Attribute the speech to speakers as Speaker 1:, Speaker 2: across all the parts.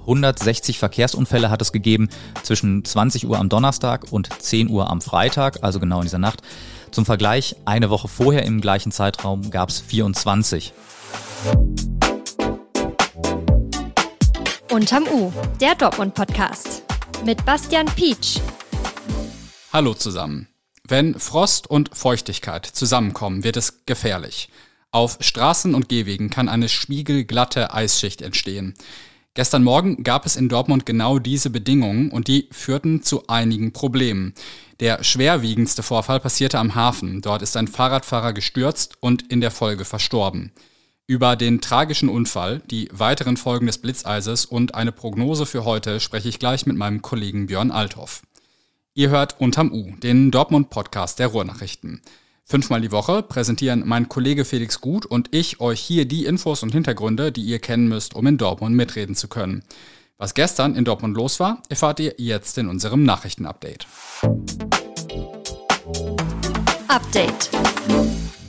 Speaker 1: 160 Verkehrsunfälle hat es gegeben zwischen 20 Uhr am Donnerstag und 10 Uhr am Freitag, also genau in dieser Nacht. Zum Vergleich, eine Woche vorher im gleichen Zeitraum gab es 24.
Speaker 2: Unterm U, der Dortmund-Podcast. Mit Bastian Pietsch.
Speaker 3: Hallo zusammen. Wenn Frost und Feuchtigkeit zusammenkommen, wird es gefährlich. Auf Straßen und Gehwegen kann eine spiegelglatte Eisschicht entstehen. Gestern Morgen gab es in Dortmund genau diese Bedingungen und die führten zu einigen Problemen. Der schwerwiegendste Vorfall passierte am Hafen. Dort ist ein Fahrradfahrer gestürzt und in der Folge verstorben. Über den tragischen Unfall, die weiteren Folgen des Blitzeises und eine Prognose für heute spreche ich gleich mit meinem Kollegen Björn Althoff. Ihr hört Unterm U, den Dortmund-Podcast der Ruhrnachrichten. Fünfmal die Woche präsentieren mein Kollege Felix Gut und ich euch hier die Infos und Hintergründe, die ihr kennen müsst, um in Dortmund mitreden zu können. Was gestern in Dortmund los war, erfahrt ihr jetzt in unserem Nachrichtenupdate.
Speaker 2: Update.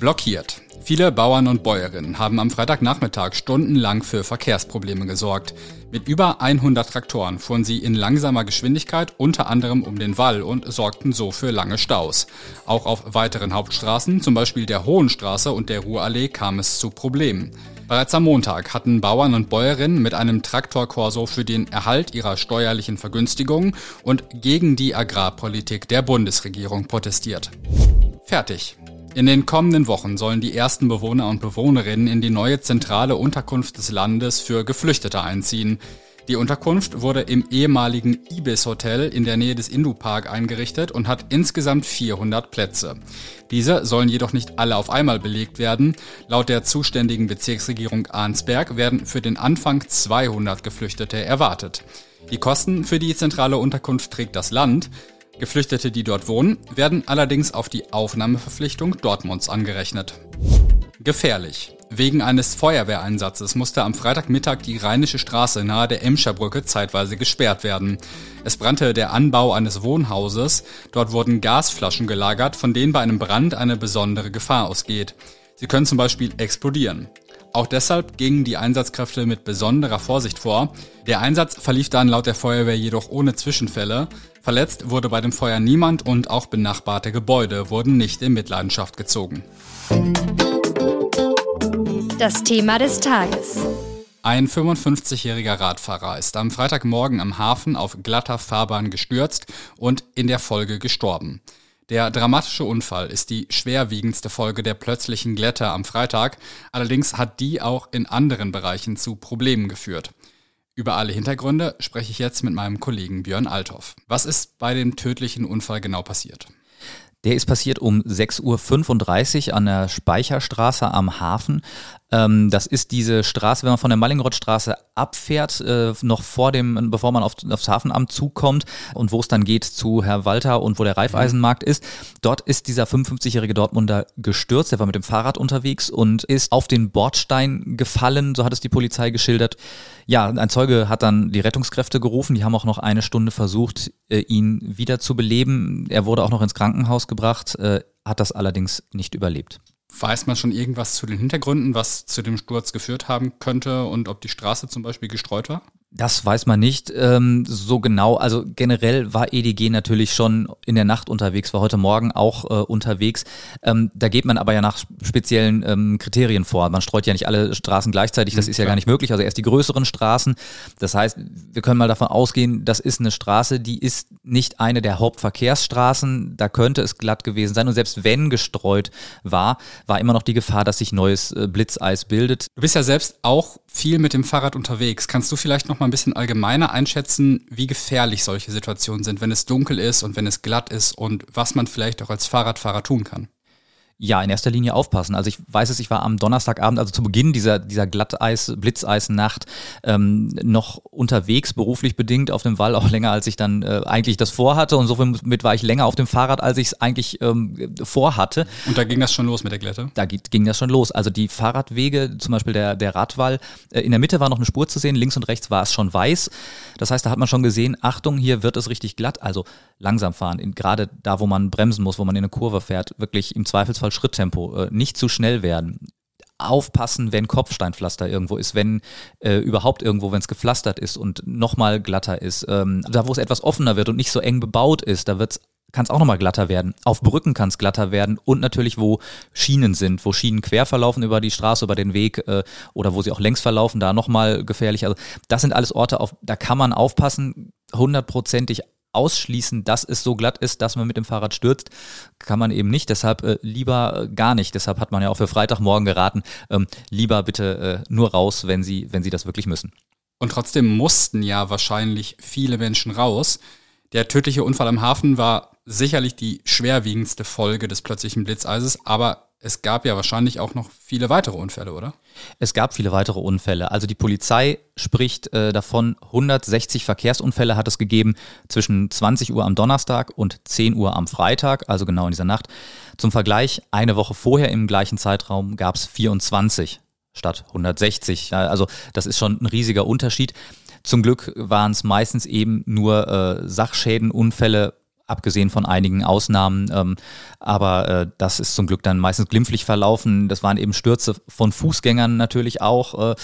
Speaker 3: Blockiert. Viele Bauern und Bäuerinnen haben am Freitagnachmittag stundenlang für Verkehrsprobleme gesorgt. Mit über 100 Traktoren fuhren sie in langsamer Geschwindigkeit unter anderem um den Wall und sorgten so für lange Staus. Auch auf weiteren Hauptstraßen, zum Beispiel der Hohenstraße und der Ruhrallee, kam es zu Problemen. Bereits am Montag hatten Bauern und Bäuerinnen mit einem Traktorkorso für den Erhalt ihrer steuerlichen Vergünstigungen und gegen die Agrarpolitik der Bundesregierung protestiert. Fertig. In den kommenden Wochen sollen die ersten Bewohner und Bewohnerinnen in die neue zentrale Unterkunft des Landes für Geflüchtete einziehen. Die Unterkunft wurde im ehemaligen Ibis Hotel in der Nähe des Indu-Park eingerichtet und hat insgesamt 400 Plätze. Diese sollen jedoch nicht alle auf einmal belegt werden. Laut der zuständigen Bezirksregierung Arnsberg werden für den Anfang 200 Geflüchtete erwartet. Die Kosten für die zentrale Unterkunft trägt das Land. Geflüchtete, die dort wohnen, werden allerdings auf die Aufnahmeverpflichtung Dortmunds angerechnet. Gefährlich. Wegen eines Feuerwehreinsatzes musste am Freitagmittag die Rheinische Straße nahe der Emscherbrücke zeitweise gesperrt werden. Es brannte der Anbau eines Wohnhauses. Dort wurden Gasflaschen gelagert, von denen bei einem Brand eine besondere Gefahr ausgeht. Sie können zum Beispiel explodieren. Auch deshalb gingen die Einsatzkräfte mit besonderer Vorsicht vor. Der Einsatz verlief dann laut der Feuerwehr jedoch ohne Zwischenfälle. Verletzt wurde bei dem Feuer niemand und auch benachbarte Gebäude wurden nicht in Mitleidenschaft gezogen.
Speaker 2: Das Thema des Tages.
Speaker 3: Ein 55-jähriger Radfahrer ist am Freitagmorgen am Hafen auf glatter Fahrbahn gestürzt und in der Folge gestorben. Der dramatische Unfall ist die schwerwiegendste Folge der plötzlichen Glätte am Freitag, allerdings hat die auch in anderen Bereichen zu Problemen geführt. Über alle Hintergründe spreche ich jetzt mit meinem Kollegen Björn Althoff. Was ist bei dem tödlichen Unfall genau passiert?
Speaker 1: Der ist passiert um 6.35 Uhr an der Speicherstraße am Hafen. Ähm, das ist diese Straße, wenn man von der Mallingrothstraße abfährt, äh, noch vor dem, bevor man auf, aufs Hafenamt zukommt und wo es dann geht zu Herr Walter und wo der Reifeisenmarkt ist. Dort ist dieser 55-jährige Dortmunder gestürzt. Er war mit dem Fahrrad unterwegs und ist auf den Bordstein gefallen, so hat es die Polizei geschildert. Ja, ein Zeuge hat dann die Rettungskräfte gerufen. Die haben auch noch eine Stunde versucht, äh, ihn wieder zu beleben. Er wurde auch noch ins Krankenhaus gebracht, äh, hat das allerdings nicht überlebt.
Speaker 3: Weiß man schon irgendwas zu den Hintergründen, was zu dem Sturz geführt haben könnte und ob die Straße zum Beispiel gestreut war?
Speaker 1: Das weiß man nicht ähm, so genau. Also generell war EDG natürlich schon in der Nacht unterwegs, war heute Morgen auch äh, unterwegs. Ähm, da geht man aber ja nach speziellen ähm, Kriterien vor. Man streut ja nicht alle Straßen gleichzeitig, das mhm, ist ja gar nicht möglich. Also erst die größeren Straßen. Das heißt, wir können mal davon ausgehen, das ist eine Straße, die ist nicht eine der Hauptverkehrsstraßen. Da könnte es glatt gewesen sein. Und selbst wenn gestreut war, war immer noch die Gefahr, dass sich neues äh, Blitzeis bildet.
Speaker 3: Du bist ja selbst auch viel mit dem Fahrrad unterwegs. Kannst du vielleicht noch mal ein bisschen allgemeiner einschätzen, wie gefährlich solche Situationen sind, wenn es dunkel ist und wenn es glatt ist und was man vielleicht auch als Fahrradfahrer tun kann?
Speaker 1: Ja, in erster Linie aufpassen. Also ich weiß es, ich war am Donnerstagabend, also zu Beginn dieser, dieser Glatteis, Blitzeisnacht ähm, noch unterwegs, beruflich bedingt auf dem Wall, auch länger als ich dann äh, eigentlich das vorhatte. Und somit war ich länger auf dem Fahrrad, als ich es eigentlich ähm, vorhatte.
Speaker 3: Und da ging das schon los mit der Glätte?
Speaker 1: Da ging das schon los. Also die Fahrradwege, zum Beispiel der, der Radwall, äh, in der Mitte war noch eine Spur zu sehen, links und rechts war es schon weiß. Das heißt, da hat man schon gesehen, Achtung, hier wird es richtig glatt. Also langsam fahren, gerade da, wo man bremsen muss, wo man in eine Kurve fährt, wirklich im Zweifelsfall Schritttempo, äh, nicht zu schnell werden. aufpassen, wenn Kopfsteinpflaster irgendwo ist, wenn äh, überhaupt irgendwo, wenn es gepflastert ist und nochmal glatter ist. Ähm, da, wo es etwas offener wird und nicht so eng bebaut ist, da wird es kann es auch nochmal glatter werden. Auf Brücken kann es glatter werden und natürlich, wo Schienen sind, wo Schienen quer verlaufen über die Straße, über den Weg äh, oder wo sie auch längs verlaufen, da nochmal gefährlich. Also das sind alles Orte, auf, da kann man aufpassen, hundertprozentig ausschließen, dass es so glatt ist, dass man mit dem Fahrrad stürzt, kann man eben nicht. Deshalb äh, lieber äh, gar nicht. Deshalb hat man ja auch für Freitagmorgen geraten, ähm, lieber bitte äh, nur raus, wenn Sie, wenn Sie das wirklich müssen.
Speaker 3: Und trotzdem mussten ja wahrscheinlich viele Menschen raus. Der tödliche Unfall am Hafen war sicherlich die schwerwiegendste Folge des plötzlichen Blitzeises, aber es gab ja wahrscheinlich auch noch viele weitere Unfälle, oder?
Speaker 1: Es gab viele weitere Unfälle. Also die Polizei spricht äh, davon, 160 Verkehrsunfälle hat es gegeben zwischen 20 Uhr am Donnerstag und 10 Uhr am Freitag, also genau in dieser Nacht. Zum Vergleich, eine Woche vorher im gleichen Zeitraum gab es 24 statt 160. Also das ist schon ein riesiger Unterschied. Zum Glück waren es meistens eben nur äh, Sachschäden, Unfälle, abgesehen von einigen Ausnahmen. Ähm, aber äh, das ist zum Glück dann meistens glimpflich verlaufen. Das waren eben Stürze von Fußgängern natürlich auch. Äh,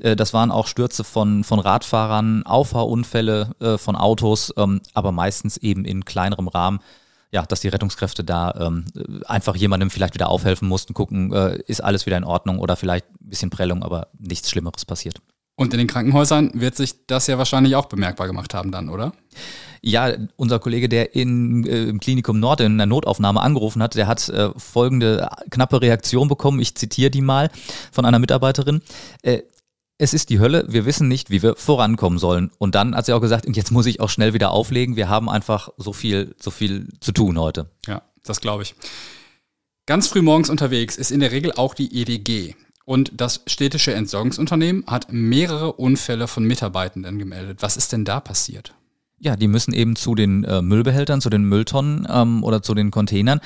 Speaker 1: äh das waren auch Stürze von, von Radfahrern, Auffahrunfälle äh, von Autos, ähm, aber meistens eben in kleinerem Rahmen. Ja, dass die Rettungskräfte da ähm, einfach jemandem vielleicht wieder aufhelfen mussten, gucken, äh, ist alles wieder in Ordnung oder vielleicht ein bisschen Prellung, aber nichts Schlimmeres passiert.
Speaker 3: Und in den Krankenhäusern wird sich das ja wahrscheinlich auch bemerkbar gemacht haben dann, oder?
Speaker 1: Ja, unser Kollege, der in, äh, im Klinikum Nord in der Notaufnahme angerufen hat, der hat äh, folgende knappe Reaktion bekommen. Ich zitiere die mal von einer Mitarbeiterin. Äh, es ist die Hölle, wir wissen nicht, wie wir vorankommen sollen. Und dann hat sie auch gesagt, und jetzt muss ich auch schnell wieder auflegen, wir haben einfach so viel, so viel zu tun heute.
Speaker 3: Ja, das glaube ich. Ganz früh morgens unterwegs ist in der Regel auch die EDG. Und das städtische Entsorgungsunternehmen hat mehrere Unfälle von Mitarbeitenden gemeldet. Was ist denn da passiert?
Speaker 1: Ja, die müssen eben zu den äh, Müllbehältern, zu den Mülltonnen ähm, oder zu den Containern.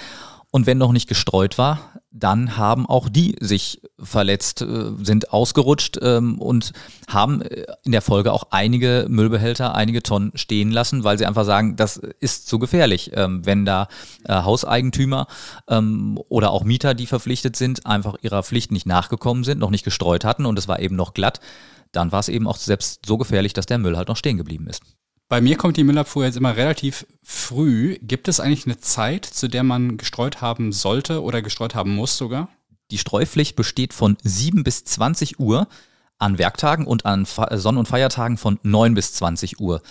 Speaker 1: Und wenn noch nicht gestreut war, dann haben auch die sich verletzt, äh, sind ausgerutscht ähm, und haben äh, in der Folge auch einige Müllbehälter, einige Tonnen stehen lassen, weil sie einfach sagen, das ist zu gefährlich, ähm, wenn da äh, Hauseigentümer ähm, oder auch Mieter, die verpflichtet sind, einfach ihrer Pflicht nicht nachgekommen sind, noch nicht gestreut hatten und es war eben noch glatt, dann war es eben auch selbst so gefährlich, dass der Müll halt noch stehen geblieben ist.
Speaker 3: Bei mir kommt die Müllabfuhr jetzt immer relativ früh. Gibt es eigentlich eine Zeit, zu der man gestreut haben sollte oder gestreut haben muss sogar?
Speaker 1: Die Streupflicht besteht von 7 bis 20 Uhr an Werktagen und an Sonn- und Feiertagen von 9 bis 20 Uhr.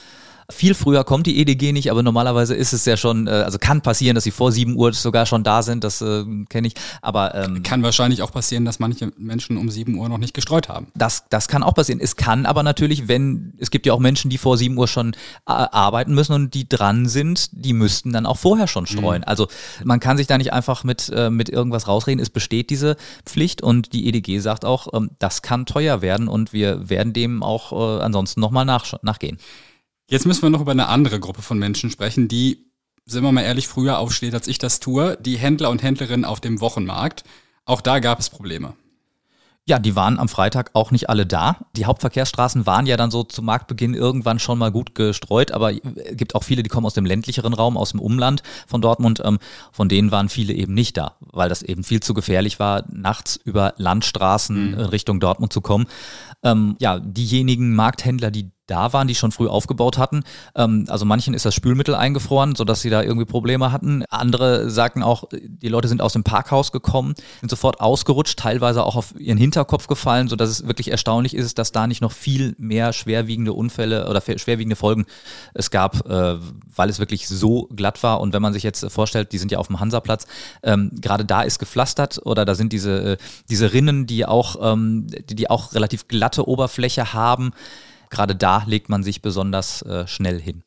Speaker 1: Viel früher kommt die EDG nicht, aber normalerweise ist es ja schon, äh, also kann passieren, dass sie vor 7 Uhr sogar schon da sind, das äh, kenne ich. Aber
Speaker 3: ähm, kann wahrscheinlich auch passieren, dass manche Menschen um 7 Uhr noch nicht gestreut haben.
Speaker 1: Das, das kann auch passieren. Es kann aber natürlich, wenn, es gibt ja auch Menschen, die vor 7 Uhr schon äh, arbeiten müssen und die dran sind, die müssten dann auch vorher schon streuen. Mhm. Also man kann sich da nicht einfach mit, äh, mit irgendwas rausreden. Es besteht diese Pflicht und die EDG sagt auch, ähm, das kann teuer werden und wir werden dem auch äh, ansonsten nochmal nach, nachgehen.
Speaker 3: Jetzt müssen wir noch über eine andere Gruppe von Menschen sprechen, die, sind wir mal ehrlich, früher aufsteht, als ich das tue. Die Händler und Händlerinnen auf dem Wochenmarkt. Auch da gab es Probleme.
Speaker 1: Ja, die waren am Freitag auch nicht alle da. Die Hauptverkehrsstraßen waren ja dann so zu Marktbeginn irgendwann schon mal gut gestreut, aber es gibt auch viele, die kommen aus dem ländlicheren Raum, aus dem Umland von Dortmund. Ähm, von denen waren viele eben nicht da, weil das eben viel zu gefährlich war, nachts über Landstraßen mhm. Richtung Dortmund zu kommen. Ähm, ja, diejenigen Markthändler, die da waren, die schon früh aufgebaut hatten. Ähm, also manchen ist das Spülmittel eingefroren, sodass sie da irgendwie Probleme hatten. Andere sagten auch, die Leute sind aus dem Parkhaus gekommen, sind sofort ausgerutscht, teilweise auch auf ihren Hinterkopf gefallen, sodass es wirklich erstaunlich ist, dass da nicht noch viel mehr schwerwiegende Unfälle oder schwerwiegende Folgen es gab, äh, weil es wirklich so glatt war. Und wenn man sich jetzt vorstellt, die sind ja auf dem Hansaplatz, ähm, gerade da ist gepflastert oder da sind diese, äh, diese Rinnen, die auch, ähm, die, die auch relativ glatte Oberfläche haben gerade da legt man sich besonders äh, schnell hin.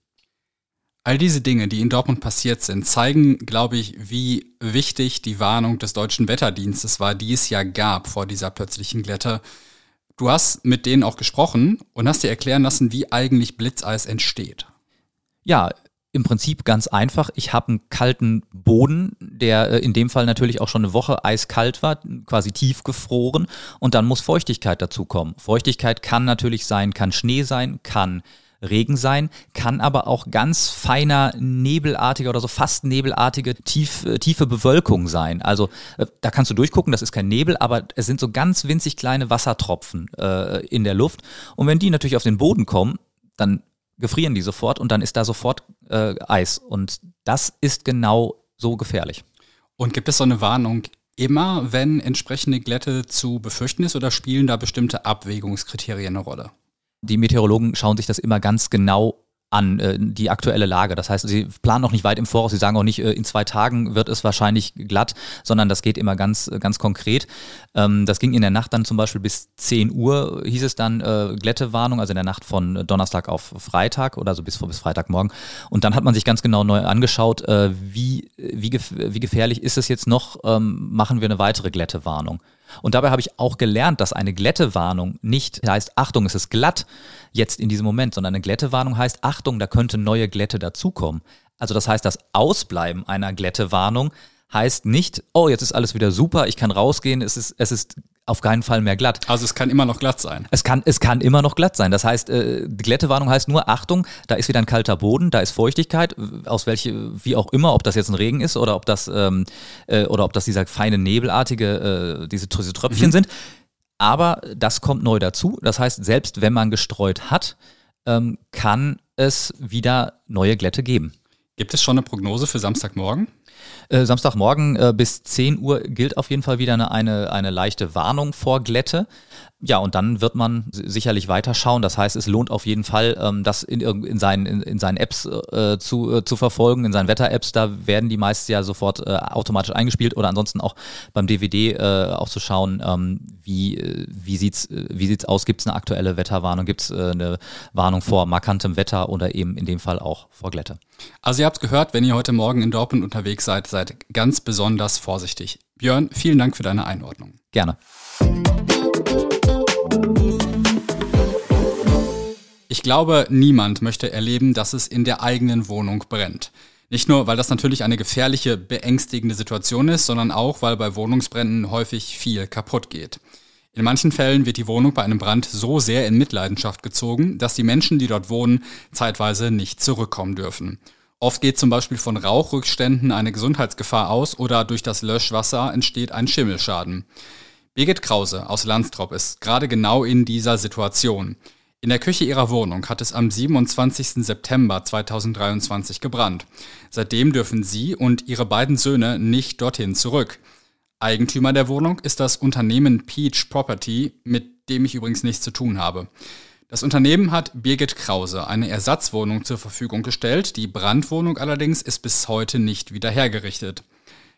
Speaker 3: All diese Dinge, die in Dortmund passiert sind, zeigen, glaube ich, wie wichtig die Warnung des deutschen Wetterdienstes war, die es ja gab vor dieser plötzlichen Glätte. Du hast mit denen auch gesprochen und hast dir erklären lassen, wie eigentlich Blitzeis entsteht.
Speaker 1: Ja, im Prinzip ganz einfach. Ich habe einen kalten Boden, der äh, in dem Fall natürlich auch schon eine Woche eiskalt war, quasi tief gefroren. Und dann muss Feuchtigkeit dazu kommen. Feuchtigkeit kann natürlich sein, kann Schnee sein, kann Regen sein, kann aber auch ganz feiner, nebelartiger oder so fast nebelartige, tief, äh, tiefe Bewölkung sein. Also äh, da kannst du durchgucken, das ist kein Nebel, aber es sind so ganz winzig kleine Wassertropfen äh, in der Luft. Und wenn die natürlich auf den Boden kommen, dann gefrieren die sofort und dann ist da sofort äh, Eis. Und das ist genau so gefährlich.
Speaker 3: Und gibt es so eine Warnung immer, wenn entsprechende Glätte zu befürchten ist oder spielen da bestimmte Abwägungskriterien eine Rolle?
Speaker 1: Die Meteorologen schauen sich das immer ganz genau an äh, die aktuelle Lage. Das heißt, sie planen noch nicht weit im Voraus. Sie sagen auch nicht, äh, in zwei Tagen wird es wahrscheinlich glatt, sondern das geht immer ganz, äh, ganz konkret. Ähm, das ging in der Nacht dann zum Beispiel bis 10 Uhr, hieß es dann äh, Glättewarnung, also in der Nacht von Donnerstag auf Freitag oder so bis, bis Freitagmorgen. Und dann hat man sich ganz genau neu angeschaut, äh, wie, wie, gef wie gefährlich ist es jetzt noch, ähm, machen wir eine weitere Glättewarnung. Und dabei habe ich auch gelernt, dass eine Glättewarnung nicht heißt, Achtung, es ist glatt jetzt in diesem Moment, sondern eine Glättewarnung heißt, Achtung, da könnte neue Glätte dazukommen. Also das heißt, das Ausbleiben einer Glättewarnung heißt nicht, oh, jetzt ist alles wieder super, ich kann rausgehen, es ist, es ist auf keinen Fall mehr glatt.
Speaker 3: Also es kann immer noch glatt sein.
Speaker 1: Es kann, es kann immer noch glatt sein. Das heißt, äh, die Glättewarnung heißt nur, Achtung, da ist wieder ein kalter Boden, da ist Feuchtigkeit, aus welche, wie auch immer, ob das jetzt ein Regen ist oder ob das, ähm, äh, oder ob das dieser feine nebelartige, äh, diese, diese Tröpfchen mhm. sind. Aber das kommt neu dazu. Das heißt, selbst wenn man gestreut hat, ähm, kann es wieder neue Glätte geben.
Speaker 3: Gibt es schon eine Prognose für Samstagmorgen?
Speaker 1: Äh, Samstagmorgen äh, bis 10 Uhr gilt auf jeden Fall wieder eine, eine, eine leichte Warnung vor Glätte. Ja, und dann wird man sicherlich weiterschauen. Das heißt, es lohnt auf jeden Fall, ähm, das in, in, seinen, in, in seinen Apps äh, zu, äh, zu verfolgen, in seinen Wetter-Apps. Da werden die meist ja sofort äh, automatisch eingespielt oder ansonsten auch beim DVD äh, auch zu schauen, ähm, wie, äh, wie sieht's wie sieht's aus? Gibt es eine aktuelle Wetterwarnung? Gibt es äh, eine Warnung vor markantem Wetter oder eben in dem Fall auch vor Glätte?
Speaker 3: Also ihr habt gehört, wenn ihr heute Morgen in Dortmund unterwegs seid, seid ganz besonders vorsichtig. Björn, vielen Dank für deine Einordnung.
Speaker 1: Gerne.
Speaker 3: Ich glaube, niemand möchte erleben, dass es in der eigenen Wohnung brennt. Nicht nur, weil das natürlich eine gefährliche, beängstigende Situation ist, sondern auch, weil bei Wohnungsbränden häufig viel kaputt geht. In manchen Fällen wird die Wohnung bei einem Brand so sehr in Mitleidenschaft gezogen, dass die Menschen, die dort wohnen, zeitweise nicht zurückkommen dürfen. Oft geht zum Beispiel von Rauchrückständen eine Gesundheitsgefahr aus oder durch das Löschwasser entsteht ein Schimmelschaden. Birgit Krause aus Landstrop ist gerade genau in dieser Situation. In der Küche ihrer Wohnung hat es am 27. September 2023 gebrannt. Seitdem dürfen sie und ihre beiden Söhne nicht dorthin zurück. Eigentümer der Wohnung ist das Unternehmen Peach Property, mit dem ich übrigens nichts zu tun habe. Das Unternehmen hat Birgit Krause eine Ersatzwohnung zur Verfügung gestellt, die Brandwohnung allerdings ist bis heute nicht wieder hergerichtet.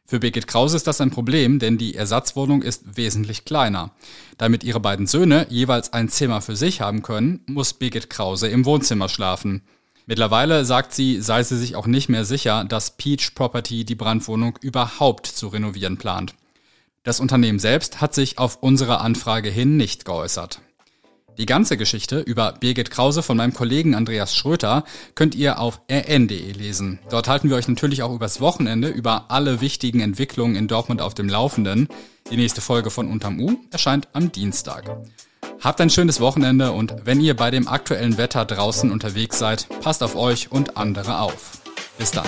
Speaker 3: Für Birgit Krause ist das ein Problem, denn die Ersatzwohnung ist wesentlich kleiner. Damit ihre beiden Söhne jeweils ein Zimmer für sich haben können, muss Birgit Krause im Wohnzimmer schlafen. Mittlerweile sagt sie, sei sie sich auch nicht mehr sicher, dass Peach Property die Brandwohnung überhaupt zu renovieren plant. Das Unternehmen selbst hat sich auf unsere Anfrage hin nicht geäußert. Die ganze Geschichte über Birgit Krause von meinem Kollegen Andreas Schröter könnt ihr auf rn.de lesen. Dort halten wir euch natürlich auch übers Wochenende über alle wichtigen Entwicklungen in Dortmund auf dem Laufenden. Die nächste Folge von Unterm U erscheint am Dienstag. Habt ein schönes Wochenende und wenn ihr bei dem aktuellen Wetter draußen unterwegs seid, passt auf euch und andere auf. Bis dann.